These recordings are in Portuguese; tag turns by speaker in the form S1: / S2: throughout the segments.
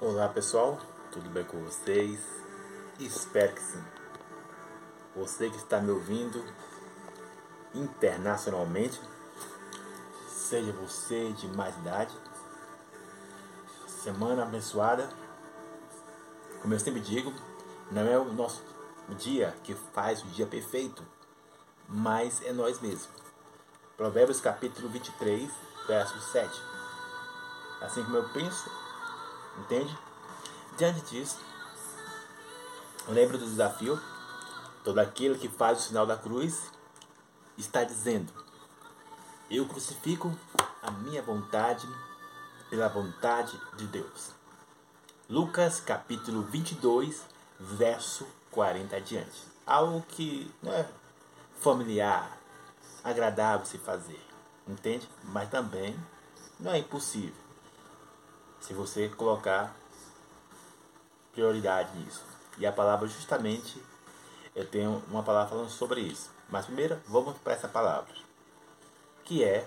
S1: Olá pessoal, tudo bem com vocês? Espero que sim. Você que está me ouvindo internacionalmente, seja você de mais idade, semana abençoada. Como eu sempre digo, não é o nosso dia que faz o dia perfeito, mas é nós mesmos. Provérbios capítulo 23, verso 7. Assim como eu penso, Entende? Diante disso, lembra do desafio? Todo aquele que faz o sinal da cruz está dizendo: Eu crucifico a minha vontade pela vontade de Deus. Lucas capítulo 22, verso 40 adiante. Algo que não é familiar, agradável se fazer, entende? Mas também não é impossível se você colocar prioridade nisso. E a palavra justamente eu tenho uma palavra falando sobre isso. Mas primeiro vamos para essa palavra, que é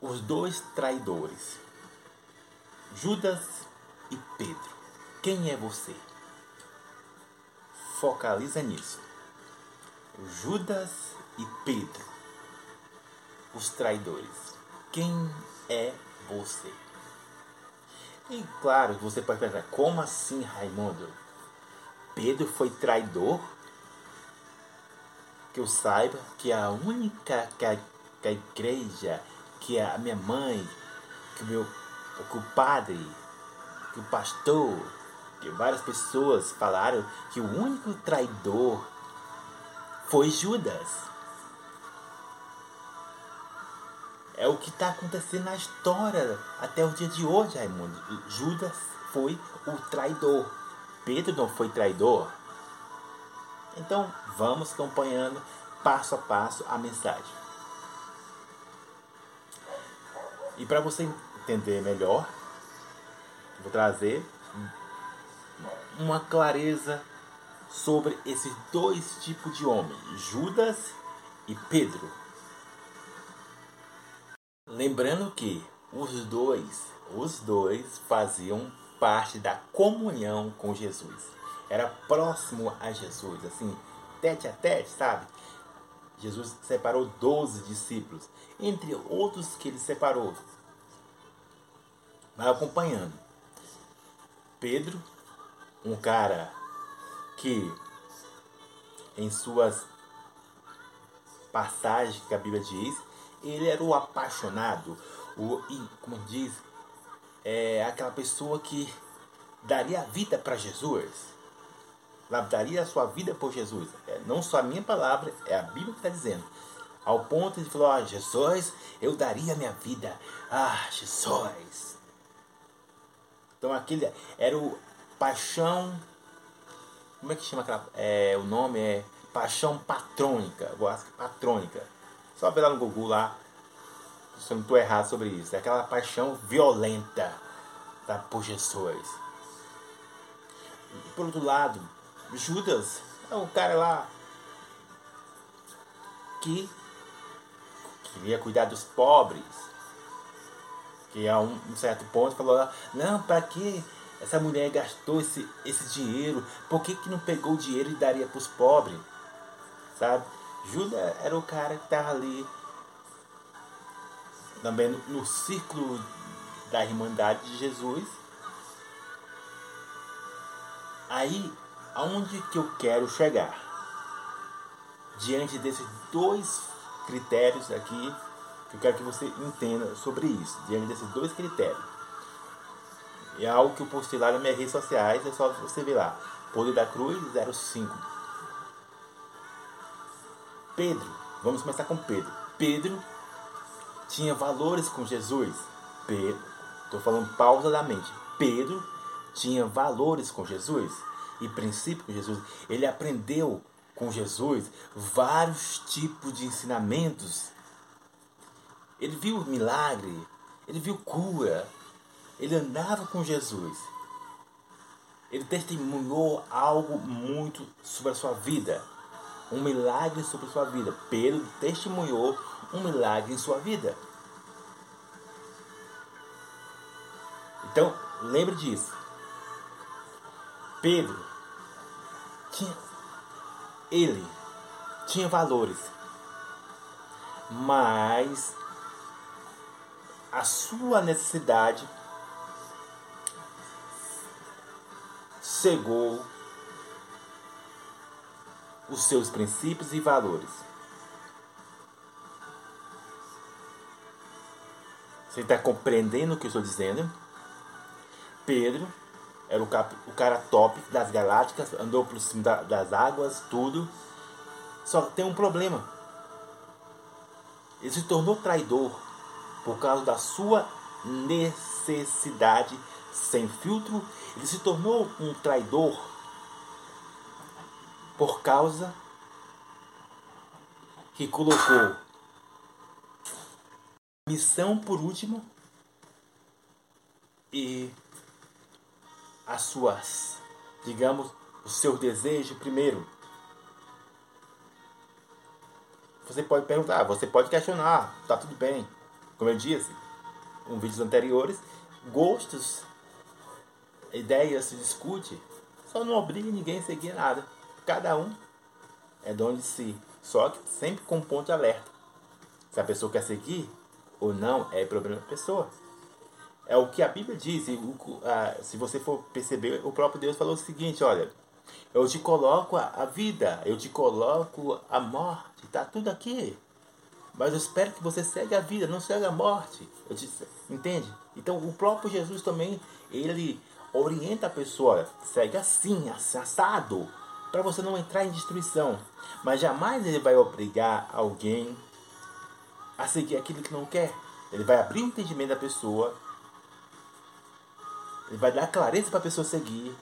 S1: os dois traidores, Judas e Pedro. Quem é você? Focaliza nisso. Judas e Pedro, os traidores. Quem é você. E claro, você pode pensar, como assim, Raimundo? Pedro foi traidor? Que eu saiba que a única que a, que a igreja, que a minha mãe, que o meu que o padre, que o pastor, que várias pessoas falaram que o único traidor foi Judas. É o que está acontecendo na história até o dia de hoje, Raimundo. Judas foi o traidor. Pedro não foi traidor. Então, vamos acompanhando passo a passo a mensagem. E para você entender melhor, vou trazer uma clareza sobre esses dois tipos de homens, Judas e Pedro. Lembrando que os dois, os dois faziam parte da comunhão com Jesus. Era próximo a Jesus, assim, tete a tete, sabe? Jesus separou 12 discípulos, entre outros que ele separou. Vai acompanhando. Pedro, um cara que em suas passagens que a Bíblia diz, ele era o apaixonado, o, como diz, é aquela pessoa que daria a vida para Jesus. Daria a sua vida por Jesus. É, não só a minha palavra, é a Bíblia que está dizendo. Ao ponto de falar, ah, Jesus, eu daria a minha vida. Ah, Jesus. Então aquele era o paixão. Como é que chama aquela. É, o nome é paixão patrônica. Patrônica só ver lá no Google lá, se eu não estou errado sobre isso. É aquela paixão violenta tá, por Jesus. E, por outro lado, Judas é um cara lá que queria cuidar dos pobres. Que a um, um certo ponto falou, não, para que essa mulher gastou esse, esse dinheiro? Por que, que não pegou o dinheiro e daria para os pobres? Sabe? Judas era o cara que estava ali também no, no círculo da Irmandade de Jesus. Aí, aonde que eu quero chegar? Diante desses dois critérios aqui, que eu quero que você entenda sobre isso. Diante desses dois critérios. É algo que eu postei lá nas minhas redes sociais, é só você ver lá. Poder da Cruz 05 Pedro, vamos começar com Pedro. Pedro tinha valores com Jesus. Pedro, estou falando pausadamente. Pedro tinha valores com Jesus e princípios com Jesus. Ele aprendeu com Jesus vários tipos de ensinamentos. Ele viu milagre, ele viu cura, ele andava com Jesus. Ele testemunhou algo muito sobre a sua vida um milagre sobre sua vida. Pedro testemunhou um milagre em sua vida. Então, lembre disso. Pedro tinha ele tinha valores, mas a sua necessidade cegou os seus princípios e valores. Você está compreendendo o que eu estou dizendo? Pedro era o, cap, o cara top das galácticas, andou por cima da, das águas, tudo. Só tem um problema. Ele se tornou traidor por causa da sua necessidade sem filtro. Ele se tornou um traidor por causa que colocou missão por último e as suas, digamos, o seu desejo primeiro. Você pode perguntar, você pode questionar, tá tudo bem. Como eu disse em vídeos anteriores, gostos, ideias se discute, só não obriga ninguém a seguir nada. Cada um é dono de si, só que sempre com um ponto de alerta. Se a pessoa quer seguir ou não, é problema da pessoa. É o que a Bíblia diz. Se você for perceber, o próprio Deus falou o seguinte: olha, eu te coloco a, vida, eu te coloco a morte, está tudo aqui. Mas eu espero que você segue a vida, não segue a morte. Te, entende? Então o próprio Jesus também, ele orienta a pessoa, segue assim, assado, para você não entrar em destruição. Mas jamais ele vai obrigar alguém a seguir aquilo que não quer. Ele vai abrir o entendimento da pessoa ele vai dar clareza para a pessoa seguir.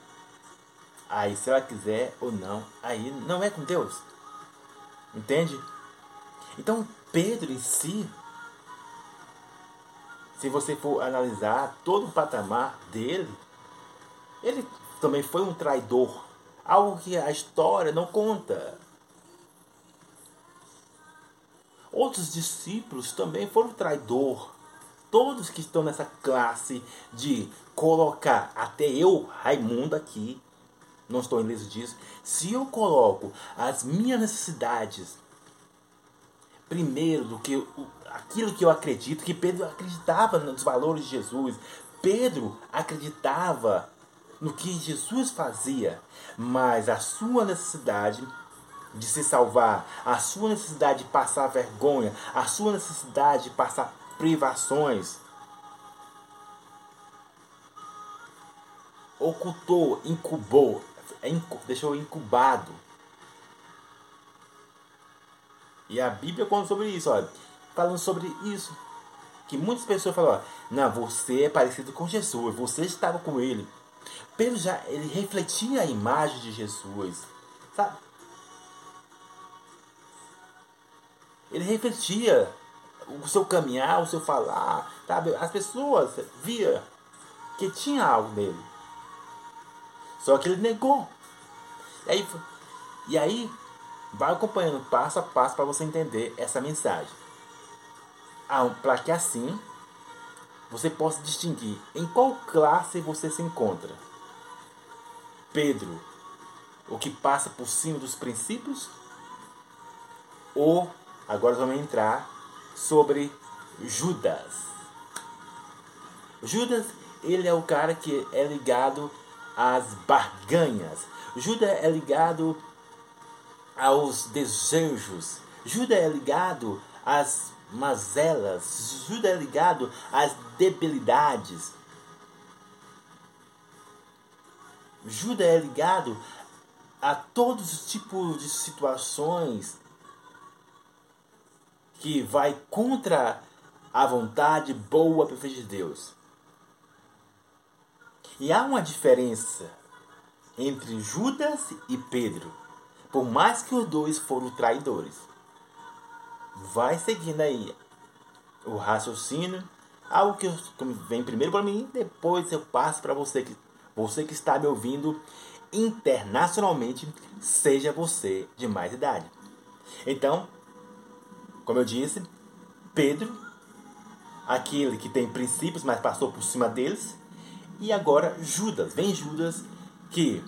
S1: Aí, se ela quiser ou não, aí não é com Deus. Entende? Então, Pedro em si, se você for analisar todo o patamar dele, ele também foi um traidor. Algo que a história não conta. Outros discípulos também foram traidor todos que estão nessa classe de colocar, até eu, Raimundo aqui, não estou ileso disso, se eu coloco as minhas necessidades primeiro do que aquilo que eu acredito, que Pedro acreditava nos valores de Jesus, Pedro acreditava no que Jesus fazia, mas a sua necessidade de se salvar, a sua necessidade de passar vergonha, a sua necessidade de passar privações. Ocultou, incubou, é deixou incubado. E a Bíblia conta sobre isso, olha, falando sobre isso. Que muitas pessoas falam, ó, não, você é parecido com Jesus, você estava com ele. Pedro já ele refletia a imagem de Jesus, sabe? Ele refletia o seu caminhar, o seu falar, sabe? As pessoas via que tinha algo nele. Só que ele negou. E aí, e aí vai acompanhando passo a passo para você entender essa mensagem. Ah, para que assim você possa distinguir em qual classe você se encontra. Pedro, o que passa por cima dos princípios, ou agora vamos entrar sobre Judas. Judas, ele é o cara que é ligado às barganhas. Judas é ligado aos desejos. Judas é ligado às mazelas. Judas é ligado às debilidades. Judas é ligado a todos os tipos de situações que vai contra a vontade boa perfeita de Deus. E há uma diferença entre Judas e Pedro, por mais que os dois foram traidores. Vai seguindo aí o raciocínio, algo que vem primeiro para mim, depois eu passo para você que você que está me ouvindo internacionalmente, seja você de mais idade. Então, como eu disse, Pedro, aquele que tem princípios, mas passou por cima deles, E agora Judas, vem Judas que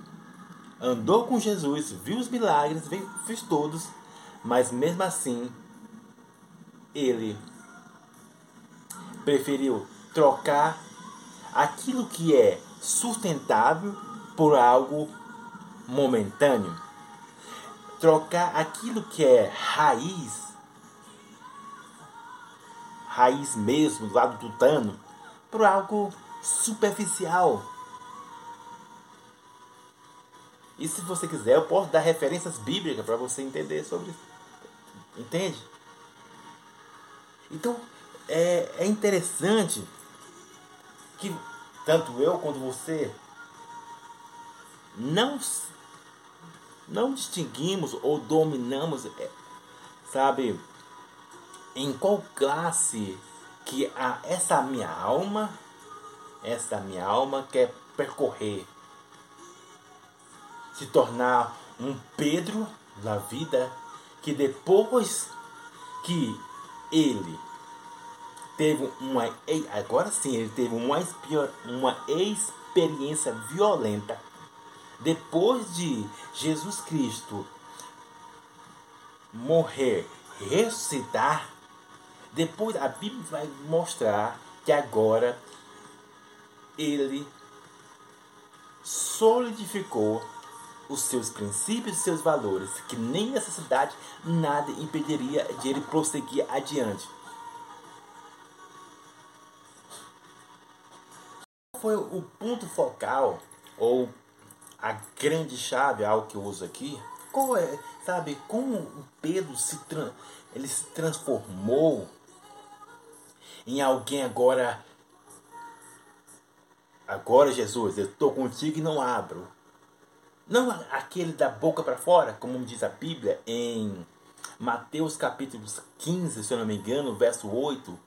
S1: andou com Jesus, viu os milagres, fez todos, mas mesmo assim ele preferiu trocar aquilo que é sustentável por algo momentâneo. Trocar aquilo que é raiz, raiz mesmo, do lado do tano, por algo superficial. E se você quiser, eu posso dar referências bíblicas para você entender sobre isso. Entende? Então, é, é interessante que tanto eu quanto você não não distinguimos ou dominamos, é, sabe, em qual classe que a, essa minha alma, essa minha alma quer percorrer, se tornar um Pedro na vida que depois que ele teve uma agora sim ele teve uma, uma experiência violenta depois de Jesus Cristo morrer ressuscitar. Depois a Bíblia vai mostrar que agora ele solidificou os seus princípios e seus valores, que nem necessidade nada impediria de ele prosseguir adiante. Qual foi o ponto focal ou a grande chave, algo que eu uso aqui? Qual é, sabe, como Pedro se ele se transformou em alguém agora agora Jesus, eu estou contigo e não abro. Não aquele da boca para fora, como diz a Bíblia em Mateus capítulo 15, se eu não me engano, verso 8,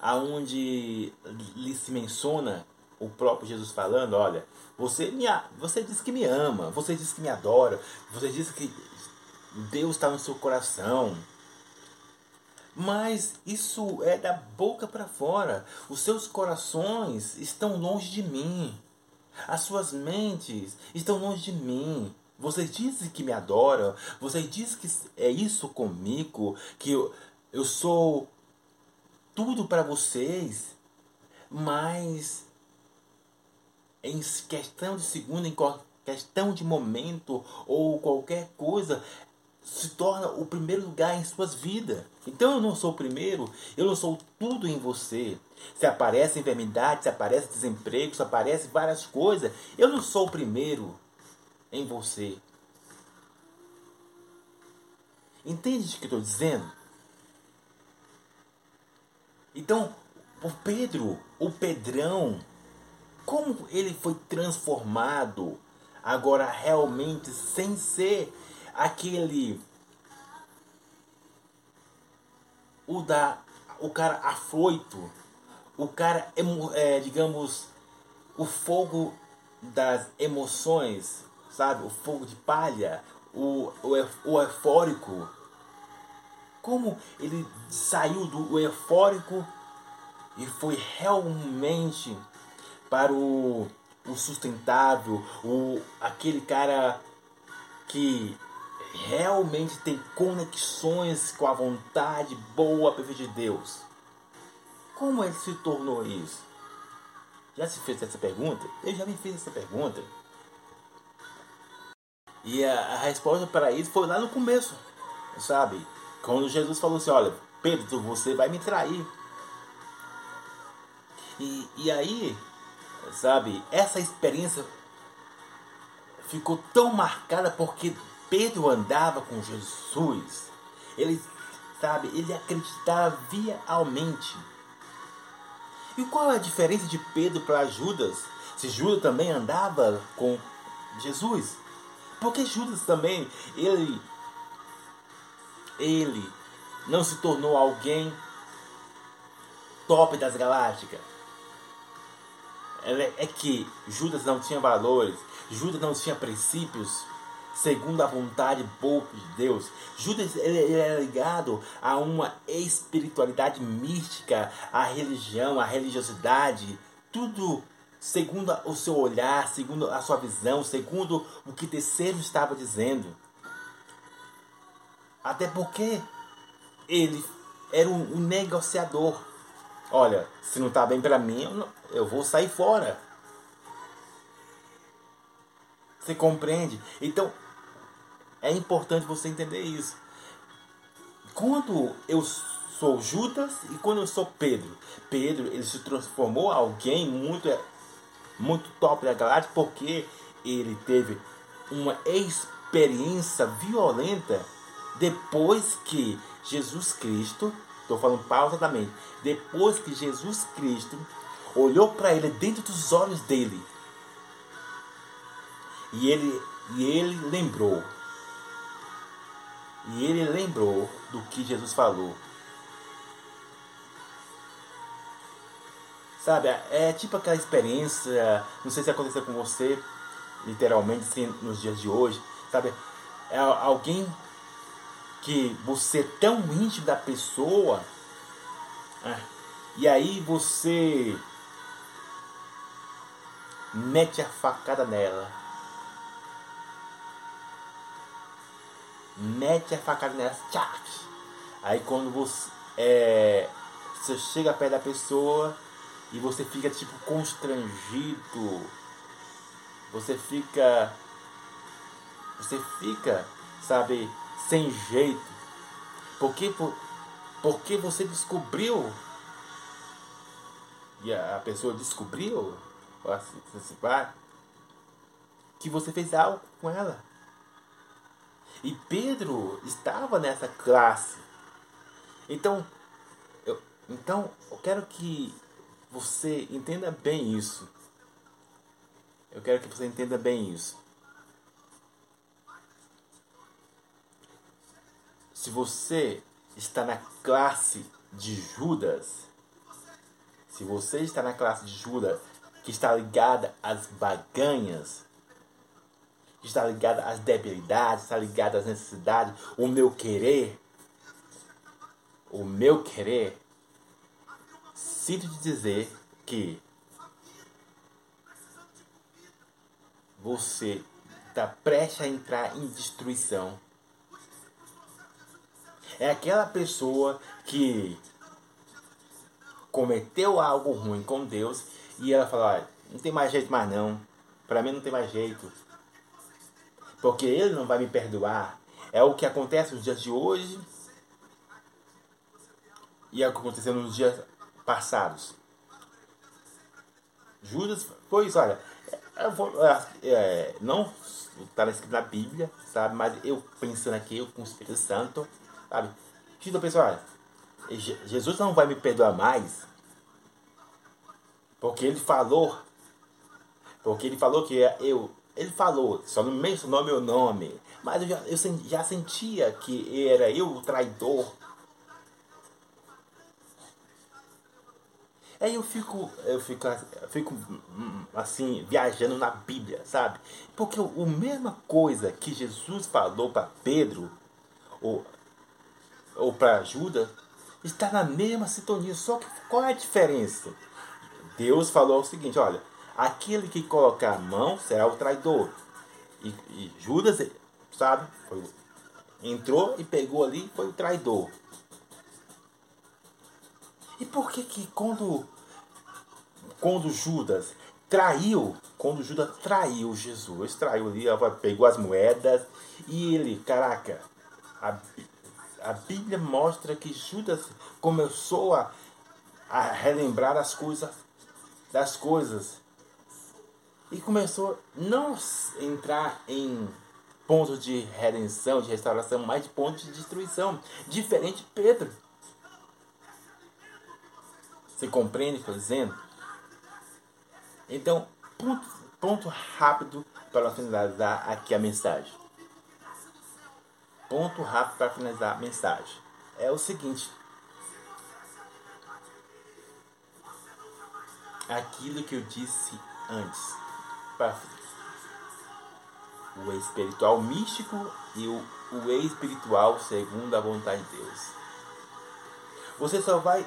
S1: aonde lhe se menciona o próprio Jesus falando, olha, você me você diz que me ama, você diz que me adora, você diz que Deus está no seu coração. Mas isso é da boca para fora. Os seus corações estão longe de mim. As suas mentes estão longe de mim. Vocês dizem que me adoram, vocês dizem que é isso comigo, que eu, eu sou tudo para vocês, mas em questão de segundo, em questão de momento ou qualquer coisa, se torna o primeiro lugar em suas vidas. Então eu não sou o primeiro, eu não sou tudo em você. Se aparece enfermidade, se aparece desemprego, se aparece várias coisas, eu não sou o primeiro em você. Entende o que estou dizendo? Então, o Pedro, o Pedrão, como ele foi transformado agora realmente sem ser aquele o da o cara afoito, o cara é, digamos o fogo das emoções, sabe? O fogo de palha, o, o, o eufórico. Como ele saiu do eufórico e foi realmente para o, o sustentável, o, aquele cara que realmente tem conexões com a vontade boa, perfeita de Deus. Como ele se tornou isso? Já se fez essa pergunta? Eu já me fiz essa pergunta. E a, a resposta para isso foi lá no começo, sabe? Quando Jesus falou assim: Olha, Pedro, você vai me trair. E, e aí, sabe, essa experiência ficou tão marcada porque Pedro andava com Jesus. Ele, sabe, ele acreditava realmente. E qual é a diferença de Pedro para Judas? Se Judas também andava com Jesus? Porque Judas também, ele ele não se tornou alguém top das galácticas. É que Judas não tinha valores, Judas não tinha princípios segundo a vontade boa de Deus. Judas ele, é ligado a uma espiritualidade mística, a religião, a religiosidade, tudo segundo o seu olhar, segundo a sua visão, segundo o que terceiro estava dizendo. Até porque ele era um, negociador. Olha, se não está bem para mim, eu vou sair fora. Você compreende? Então, é importante você entender isso. Quando eu sou Judas e quando eu sou Pedro, Pedro ele se transformou alguém muito muito top da galáxia porque ele teve uma experiência violenta depois que Jesus Cristo, estou falando pausadamente, depois que Jesus Cristo olhou para ele dentro dos olhos dele e ele e ele lembrou e ele lembrou do que Jesus falou. Sabe, é tipo aquela experiência, não sei se aconteceu com você, literalmente, assim, nos dias de hoje, sabe? É alguém que você é tão íntimo da pessoa, é, e aí você mete a facada nela. Mete a facada nela, tchau. Aí quando você, é, você chega perto da pessoa, e você fica tipo constrangido. Você fica você fica, sabe, sem jeito. Porque por, porque você descobriu e a, pessoa descobriu assim, assim, vai, que você fez algo com ela. E Pedro estava nessa classe. Então, eu, então eu quero que você entenda bem isso. Eu quero que você entenda bem isso. Se você está na classe de Judas, se você está na classe de Judas que está ligada às baganhas, está ligada às debilidades, está ligada às necessidades, o meu querer, o meu querer sinto te dizer que você está prestes a entrar em destruição. É aquela pessoa que cometeu algo ruim com Deus e ela fala, ah, não tem mais jeito mais não. Para mim não tem mais jeito. Porque ele não vai me perdoar. É o que acontece nos dias de hoje. E é o que aconteceu nos dias passados. Judas isso, olha. Vou, é, não está escrito na Bíblia, sabe? Mas eu pensando aqui, eu com o Espírito Santo, sabe? Judas pensou, Jesus não vai me perdoar mais, porque ele falou, porque ele falou que eu, ele falou, só não mencionou meu nome, mas eu já, eu já sentia que era eu o traidor, Aí eu fico, eu fico, eu fico assim, viajando na Bíblia, sabe? Porque a mesma coisa que Jesus falou para Pedro, ou, ou para Judas, está na mesma sintonia. Só que qual é a diferença? Deus falou o seguinte: olha, aquele que colocar a mão será o traidor. E, e Judas, sabe, foi, entrou e pegou ali, foi o traidor. E por que que quando, quando Judas traiu, quando Judas traiu Jesus, traiu ali, pegou as moedas e ele, caraca, a, a Bíblia mostra que Judas começou a, a relembrar as coisas, das coisas e começou não entrar em pontos de redenção, de restauração, mas de pontos de destruição, diferente de Pedro. Você compreende o que estou dizendo? Então, ponto, ponto rápido para finalizar aqui a mensagem. Ponto rápido para finalizar a mensagem. É o seguinte. Aquilo que eu disse antes. O espiritual místico e o, o espiritual segundo a vontade de Deus. Você só vai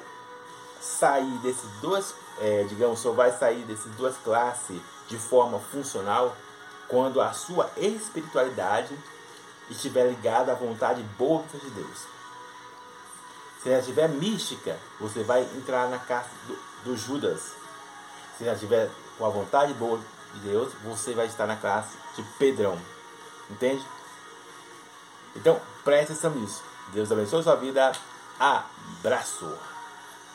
S1: sair desses duas, é, digamos, só vai sair dessas duas classes de forma funcional quando a sua espiritualidade estiver ligada à vontade boa de Deus. Se ela estiver mística, você vai entrar na casa do, do Judas. Se ela estiver com a vontade boa Deus, você vai estar na classe de Pedrão. Entende? Então, preste atenção nisso. Deus abençoe sua vida. Abraço.